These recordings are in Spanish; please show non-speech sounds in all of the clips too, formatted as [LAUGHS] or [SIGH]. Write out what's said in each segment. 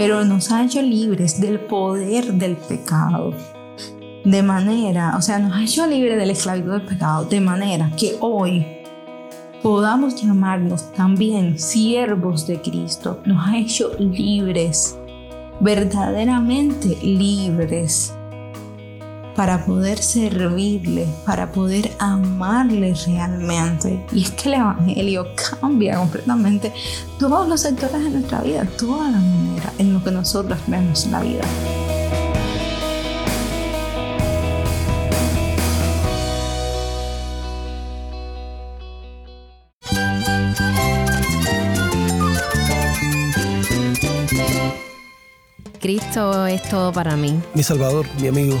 pero nos ha hecho libres del poder del pecado. De manera, o sea, nos ha hecho libres de la esclavitud del pecado, de manera que hoy podamos llamarnos también siervos de Cristo. Nos ha hecho libres, verdaderamente libres para poder servirle, para poder amarle realmente. Y es que el Evangelio cambia completamente todos los sectores de nuestra vida, toda la manera en lo que nosotros vemos la vida. Cristo es todo para mí. Mi Salvador, mi amigo,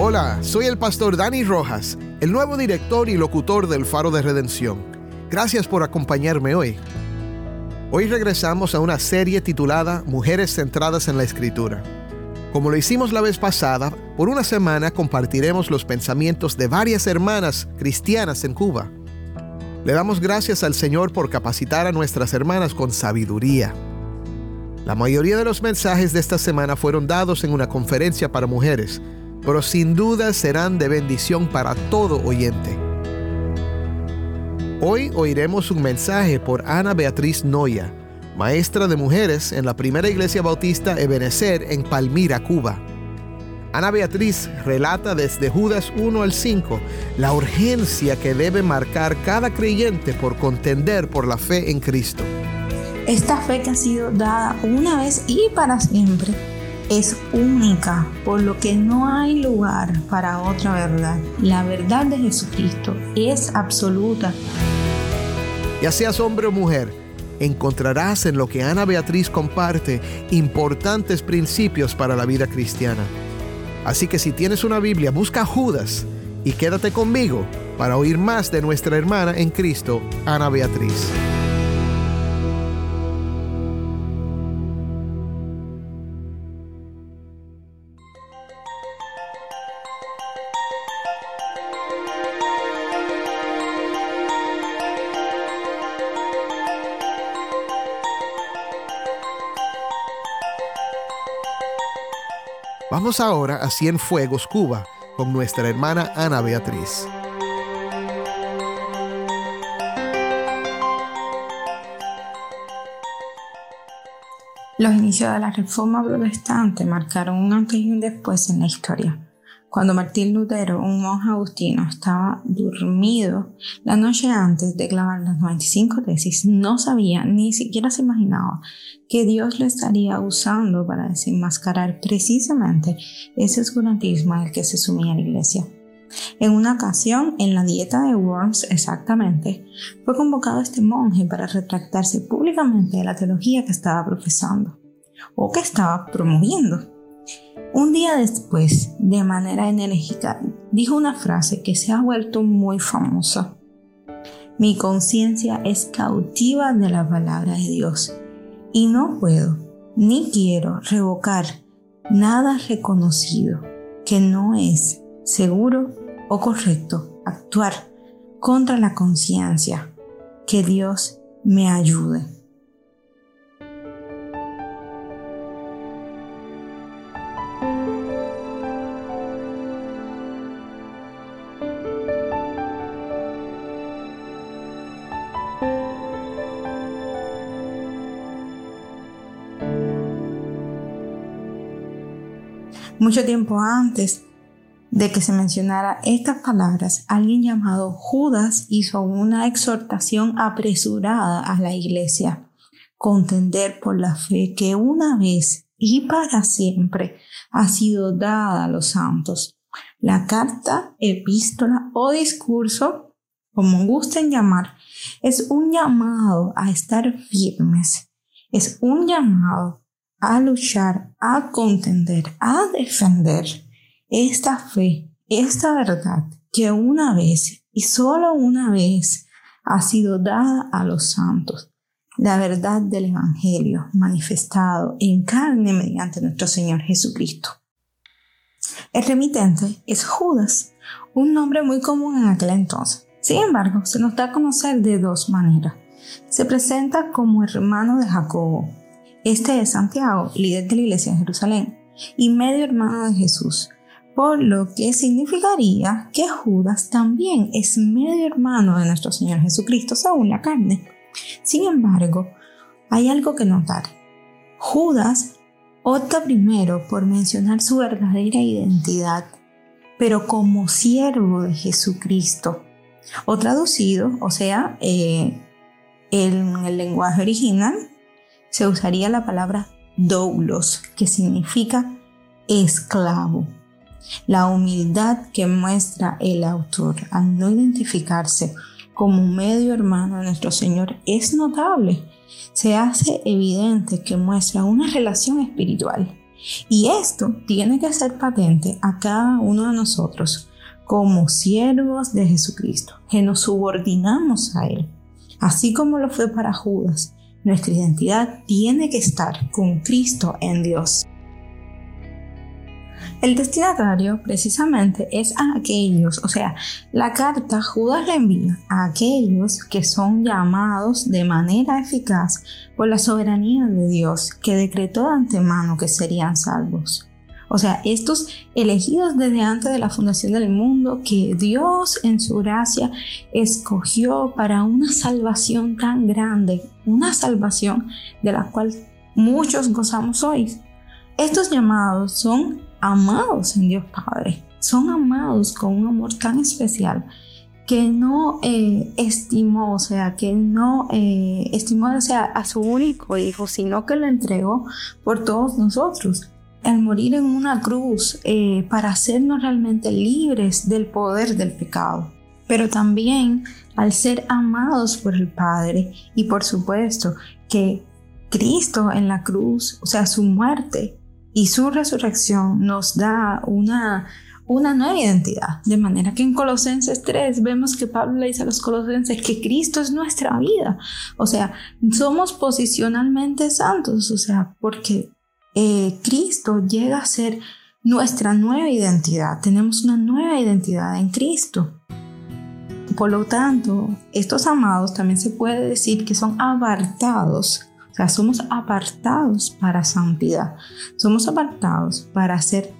Hola, soy el pastor Dani Rojas, el nuevo director y locutor del Faro de Redención. Gracias por acompañarme hoy. Hoy regresamos a una serie titulada Mujeres centradas en la Escritura. Como lo hicimos la vez pasada, por una semana compartiremos los pensamientos de varias hermanas cristianas en Cuba. Le damos gracias al Señor por capacitar a nuestras hermanas con sabiduría. La mayoría de los mensajes de esta semana fueron dados en una conferencia para mujeres, pero sin duda serán de bendición para todo oyente. Hoy oiremos un mensaje por Ana Beatriz Noya, maestra de mujeres en la primera iglesia bautista Ebenezer en Palmira, Cuba. Ana Beatriz relata desde Judas 1 al 5 la urgencia que debe marcar cada creyente por contender por la fe en Cristo. Esta fe que ha sido dada una vez y para siempre es única, por lo que no hay lugar para otra verdad. La verdad de Jesucristo es absoluta. Ya seas hombre o mujer, encontrarás en lo que Ana Beatriz comparte importantes principios para la vida cristiana. Así que si tienes una Biblia, busca Judas y quédate conmigo para oír más de nuestra hermana en Cristo, Ana Beatriz. Vamos ahora a Cienfuegos, Cuba, con nuestra hermana Ana Beatriz. Los inicios de la Reforma Protestante marcaron un antes y un después en la historia. Cuando Martín Lutero, un monje agustino, estaba dormido la noche antes de clavar las 95 tesis, no sabía, ni siquiera se imaginaba que Dios lo estaría usando para desenmascarar precisamente ese oscurantismo al que se sumía la iglesia. En una ocasión, en la dieta de Worms exactamente, fue convocado este monje para retractarse públicamente de la teología que estaba profesando o que estaba promoviendo. Un día después, de manera enérgica, dijo una frase que se ha vuelto muy famosa. Mi conciencia es cautiva de la palabra de Dios y no puedo ni quiero revocar nada reconocido que no es seguro o correcto actuar contra la conciencia. Que Dios me ayude. Mucho tiempo antes de que se mencionara estas palabras, alguien llamado Judas hizo una exhortación apresurada a la iglesia, contender por la fe que una vez y para siempre ha sido dada a los santos. La carta, epístola o discurso, como gusten llamar, es un llamado a estar firmes, es un llamado a luchar, a contender, a defender esta fe, esta verdad que una vez y solo una vez ha sido dada a los santos. La verdad del Evangelio manifestado en carne mediante nuestro Señor Jesucristo. El remitente es Judas, un nombre muy común en aquel entonces. Sin embargo, se nos da a conocer de dos maneras. Se presenta como hermano de Jacobo. Este es Santiago, líder de la iglesia de Jerusalén, y medio hermano de Jesús, por lo que significaría que Judas también es medio hermano de nuestro Señor Jesucristo según la carne. Sin embargo, hay algo que notar. Judas opta primero por mencionar su verdadera identidad, pero como siervo de Jesucristo. O traducido, o sea, eh, en el lenguaje original se usaría la palabra doulos, que significa esclavo. La humildad que muestra el autor al no identificarse como medio hermano de nuestro Señor es notable. Se hace evidente que muestra una relación espiritual. Y esto tiene que ser patente a cada uno de nosotros como siervos de Jesucristo, que nos subordinamos a Él. Así como lo fue para Judas, nuestra identidad tiene que estar con Cristo en Dios. El destinatario precisamente es a aquellos, o sea, la carta Judas la envía a aquellos que son llamados de manera eficaz por la soberanía de Dios que decretó de antemano que serían salvos. O sea, estos elegidos desde antes de la fundación del mundo que Dios en su gracia escogió para una salvación tan grande, una salvación de la cual muchos gozamos hoy. Estos llamados son amados en Dios Padre, son amados con un amor tan especial que no eh, estimó, o sea, que no eh, estimó o sea, a su único hijo, sino que lo entregó por todos nosotros el morir en una cruz eh, para hacernos realmente libres del poder del pecado, pero también al ser amados por el Padre y por supuesto que Cristo en la cruz, o sea, su muerte y su resurrección nos da una, una nueva identidad. De manera que en Colosenses 3 vemos que Pablo le dice a los colosenses que Cristo es nuestra vida. O sea, somos posicionalmente santos, o sea, porque eh, Cristo llega a ser nuestra nueva identidad. Tenemos una nueva identidad en Cristo. Por lo tanto, estos amados también se puede decir que son apartados. O sea, somos apartados para santidad. Somos apartados para ser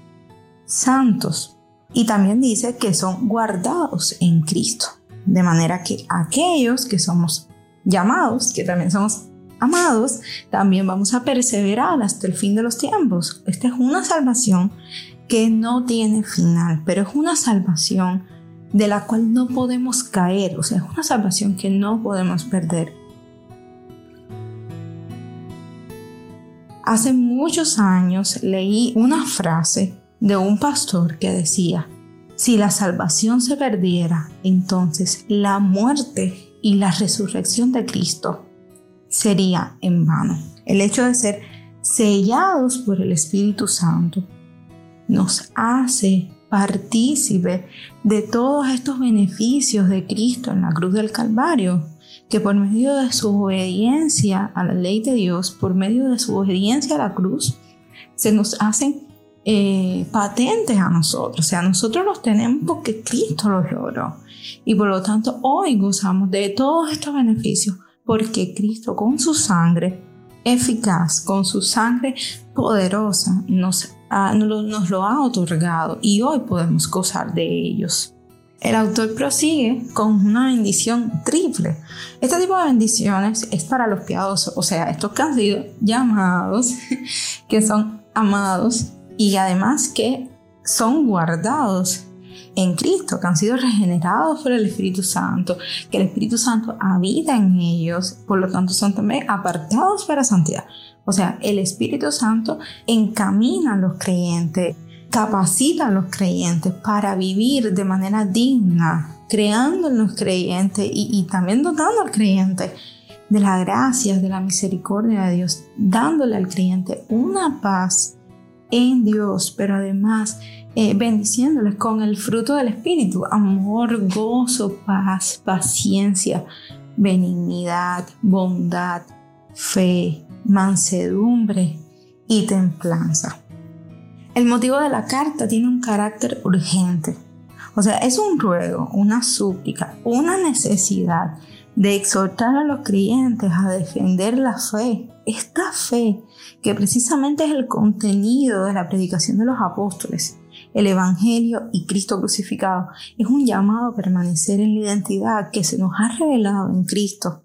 santos. Y también dice que son guardados en Cristo. De manera que aquellos que somos llamados, que también somos amados, también vamos a perseverar hasta el fin de los tiempos. Esta es una salvación que no tiene final, pero es una salvación de la cual no podemos caer, o sea, es una salvación que no podemos perder. Hace muchos años leí una frase de un pastor que decía, si la salvación se perdiera, entonces la muerte y la resurrección de Cristo sería en vano. El hecho de ser sellados por el Espíritu Santo nos hace partícipe de todos estos beneficios de Cristo en la cruz del Calvario, que por medio de su obediencia a la ley de Dios, por medio de su obediencia a la cruz, se nos hacen eh, patentes a nosotros. O sea, nosotros los tenemos porque Cristo los logró. Y por lo tanto, hoy gozamos de todos estos beneficios porque Cristo con su sangre eficaz, con su sangre poderosa, nos, nos lo ha otorgado y hoy podemos gozar de ellos. El autor prosigue con una bendición triple. Este tipo de bendiciones es para los piadosos, o sea, estos que han sido llamados, [LAUGHS] que son amados y además que son guardados en Cristo, que han sido regenerados por el Espíritu Santo, que el Espíritu Santo habita en ellos, por lo tanto son también apartados para santidad. O sea, el Espíritu Santo encamina a los creyentes, capacita a los creyentes para vivir de manera digna, creando en los creyentes y, y también dotando al creyente de la gracia, de la misericordia de Dios, dándole al creyente una paz en Dios, pero además eh, bendiciéndoles con el fruto del Espíritu, amor, gozo, paz, paciencia, benignidad, bondad, fe, mansedumbre y templanza. El motivo de la carta tiene un carácter urgente. O sea, es un ruego, una súplica, una necesidad de exhortar a los creyentes a defender la fe, esta fe que precisamente es el contenido de la predicación de los apóstoles, el Evangelio y Cristo crucificado, es un llamado a permanecer en la identidad que se nos ha revelado en Cristo.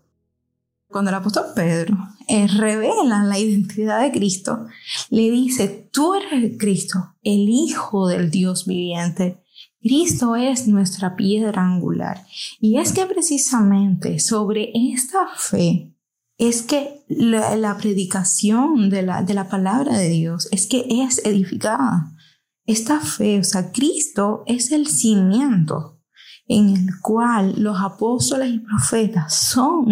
Cuando el apóstol Pedro eh, revela la identidad de Cristo, le dice, tú eres el Cristo, el Hijo del Dios viviente. Cristo es nuestra piedra angular. Y es que precisamente sobre esta fe es que la, predicación de la, de la palabra de Dios es que es edificada. Esta fe, o sea, Cristo es el cimiento en el cual los apóstoles y profetas son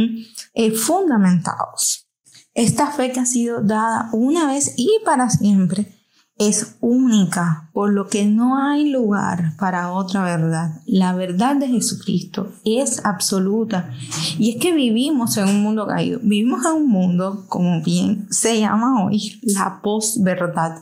eh, fundamentados. Esta fe que ha sido dada una vez y para siempre es única, por lo que no hay lugar para otra verdad. La verdad de Jesucristo es absoluta. Y es que vivimos en un mundo caído. Vivimos en un mundo, como bien se llama hoy, la posverdad,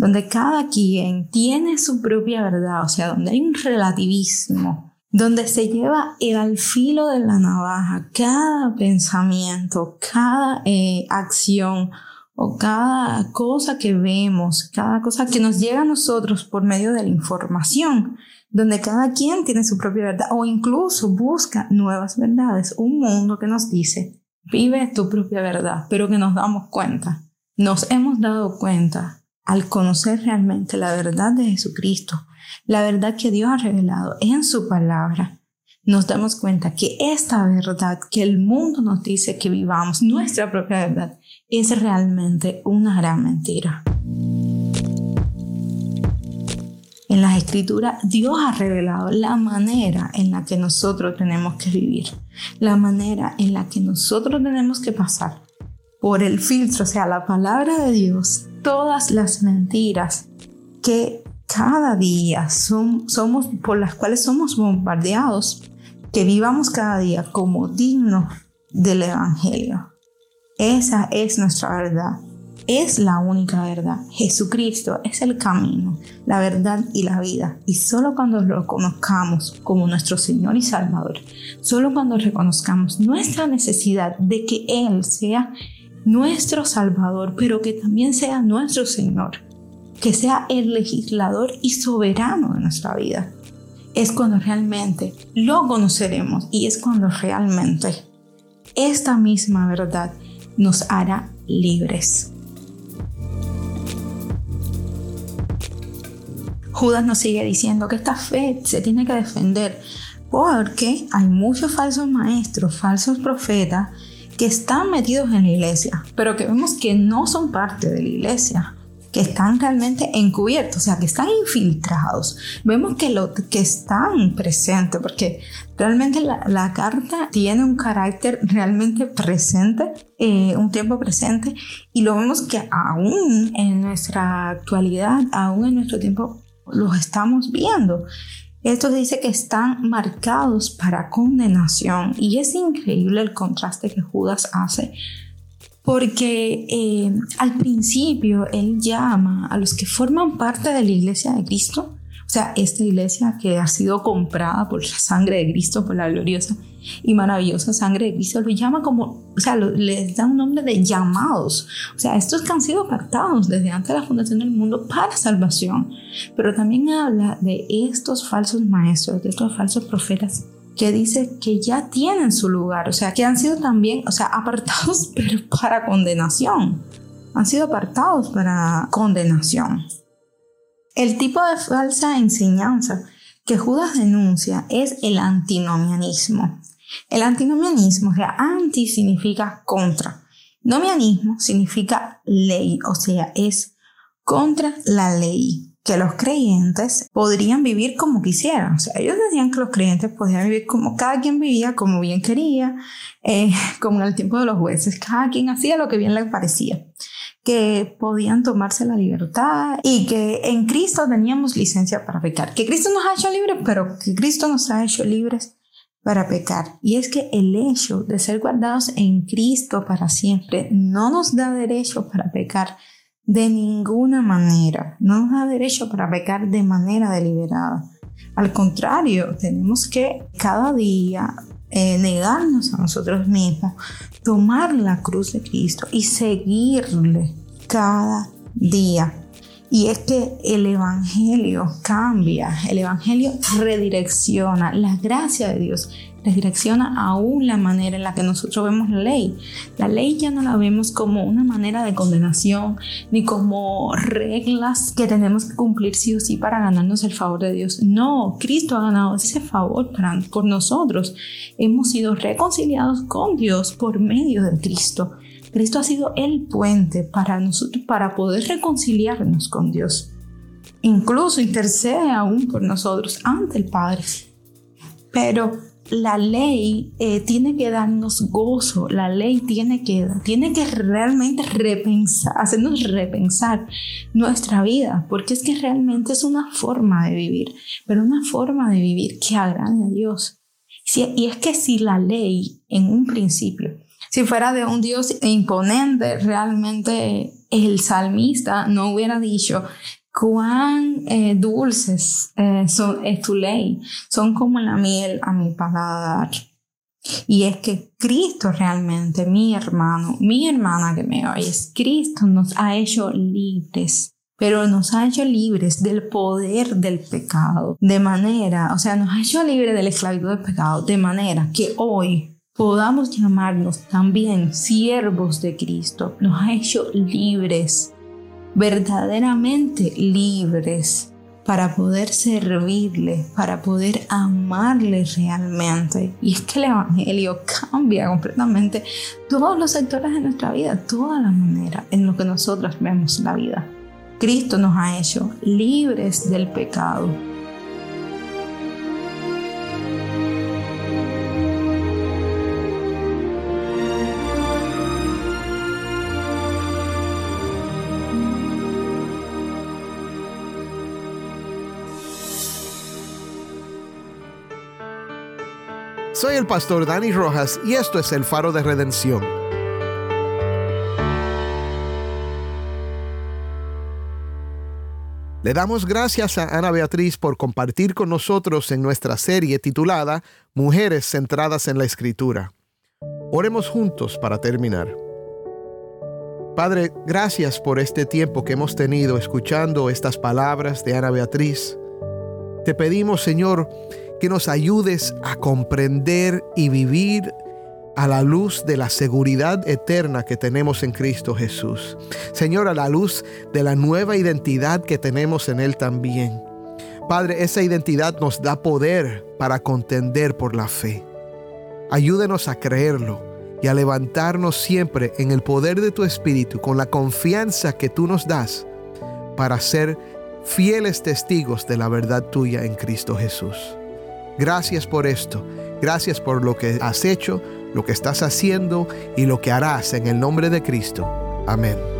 donde cada quien tiene su propia verdad, o sea, donde hay un relativismo, donde se lleva el al filo de la navaja cada pensamiento, cada eh, acción o cada cosa que vemos, cada cosa que nos llega a nosotros por medio de la información, donde cada quien tiene su propia verdad o incluso busca nuevas verdades, un mundo que nos dice, vive tu propia verdad, pero que nos damos cuenta, nos hemos dado cuenta al conocer realmente la verdad de Jesucristo, la verdad que Dios ha revelado en su palabra, nos damos cuenta que esta verdad que el mundo nos dice que vivamos, nuestra propia verdad, es realmente una gran mentira. En las escrituras Dios ha revelado la manera en la que nosotros tenemos que vivir, la manera en la que nosotros tenemos que pasar por el filtro, o sea, la palabra de Dios, todas las mentiras que cada día somos, por las cuales somos bombardeados, que vivamos cada día como dignos del Evangelio. Esa es nuestra verdad. Es la única verdad. Jesucristo es el camino, la verdad y la vida. Y solo cuando lo conozcamos como nuestro Señor y Salvador, solo cuando reconozcamos nuestra necesidad de que Él sea nuestro Salvador, pero que también sea nuestro Señor, que sea el legislador y soberano de nuestra vida, es cuando realmente lo conoceremos y es cuando realmente esta misma verdad nos hará libres. Judas nos sigue diciendo que esta fe se tiene que defender porque hay muchos falsos maestros, falsos profetas que están metidos en la iglesia, pero que vemos que no son parte de la iglesia que están realmente encubiertos, o sea, que están infiltrados. Vemos que, lo, que están presentes, porque realmente la, carta tiene un carácter realmente presente, eh, un tiempo presente, y lo vemos que aún en nuestra actualidad, aún en nuestro tiempo, los estamos viendo. Esto dice que están marcados para condenación y es increíble el contraste que Judas hace porque eh, al principio él llama a los que forman parte de la iglesia de Cristo, o sea, esta iglesia que ha sido comprada por la sangre de Cristo, por la gloriosa y maravillosa sangre de Cristo, lo llama como, o sea, les da un nombre de llamados, o sea, estos que han sido apartados desde antes de la fundación del mundo para salvación, pero también habla de estos falsos maestros, de estos falsos profetas que dice que ya tienen su lugar, o sea, que han sido también, o sea, apartados [LAUGHS] pero para condenación. Han sido apartados para condenación. El tipo de falsa enseñanza que Judas denuncia es el antinomianismo. El antinomianismo, o sea, anti significa contra. Nomianismo significa ley, o sea, es contra la ley. que los creyentes podrían vivir como quisieran. O sea, ellos decían que los creyentes podían vivir como cada quien vivía, como bien quería, eh, [LAUGHS] como en el tiempo de los jueces, cada quien hacía lo que bien le parecía que podían tomarse la libertad y que en Cristo teníamos licencia para pecar, que Cristo nos ha hecho libres, pero que Cristo nos ha hecho libres para pecar. Y es que el hecho de ser guardados en Cristo para siempre no nos da derecho para pecar de ninguna manera, no nos da derecho para pecar de manera deliberada. Al contrario, tenemos que cada día eh, negarnos a nosotros mismos, tomar la cruz de Cristo y seguirle cada día. Y es que el Evangelio cambia, el Evangelio redirecciona, la gracia de Dios redirecciona aún la manera en la que nosotros vemos la ley. La ley ya no la vemos como una manera de condenación, ni como reglas que tenemos que cumplir sí o sí para ganarnos el favor de Dios. No, Cristo ha ganado ese favor para, por nosotros. Hemos sido reconciliados con Dios por medio de Cristo. Cristo ha sido el puente para nosotros para poder reconciliarnos con Dios. Incluso intercede aún por nosotros ante el Padre. Pero la ley eh, tiene que darnos gozo, la ley tiene que, tiene que realmente hacernos repensar nuestra vida, porque es que realmente es una forma de vivir, pero una forma de vivir que agrade a Dios. y es que si la ley en un principio si fuera de un Dios imponente, realmente el salmista no hubiera dicho, cuán eh, dulces eh, son, es tu ley, son como la miel a mi paladar. Y es que Cristo realmente, mi hermano, mi hermana que me oyes, Cristo nos ha hecho libres pero nos ha hecho libres del poder del pecado, de manera, o sea, nos ha hecho libres de la esclavitud del pecado, de manera que hoy podamos llamarnos también siervos de Cristo. Nos ha hecho libres, verdaderamente libres para poder servirle, para poder amarle realmente. Y es que el Evangelio cambia completamente todos los sectores de nuestra vida, toda la manera en lo que nosotros vemos la vida. Cristo nos ha hecho libres del pecado Soy el pastor Dani Rojas y esto es el faro de redención. Le damos gracias a Ana Beatriz por compartir con nosotros en nuestra serie titulada Mujeres centradas en la Escritura. Oremos juntos para terminar. Padre, gracias por este tiempo que hemos tenido escuchando estas palabras de Ana Beatriz. Te pedimos, Señor, que nos ayudes a comprender y vivir a la luz de la seguridad eterna que tenemos en Cristo Jesús. Señor, a la luz de la nueva identidad que tenemos en Él también. Padre, esa identidad nos da poder para contender por la fe. Ayúdenos a creerlo y a levantarnos siempre en el poder de tu Espíritu con la confianza que tú nos das para ser fieles testigos de la verdad tuya en Cristo Jesús. Gracias por esto. Gracias por lo que has hecho, lo que estás haciendo y lo que harás en el nombre de Cristo. Amén.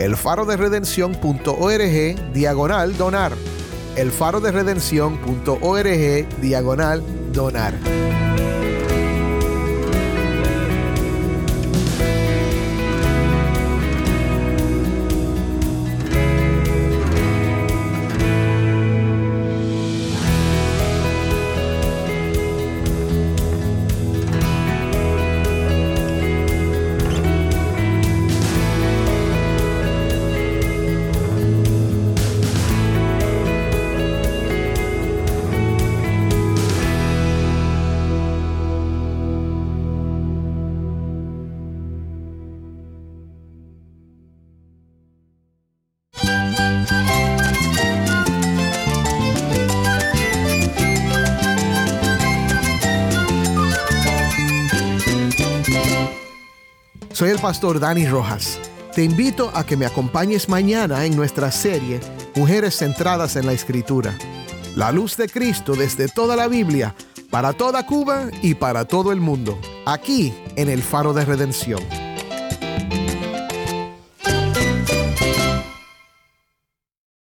elfaroderedención.org diagonal donar. elfaroderedención.org diagonal donar. Soy el pastor Dani Rojas. Te invito a que me acompañes mañana en nuestra serie Mujeres centradas en la Escritura. La luz de Cristo desde toda la Biblia, para toda Cuba y para todo el mundo, aquí en el Faro de Redención.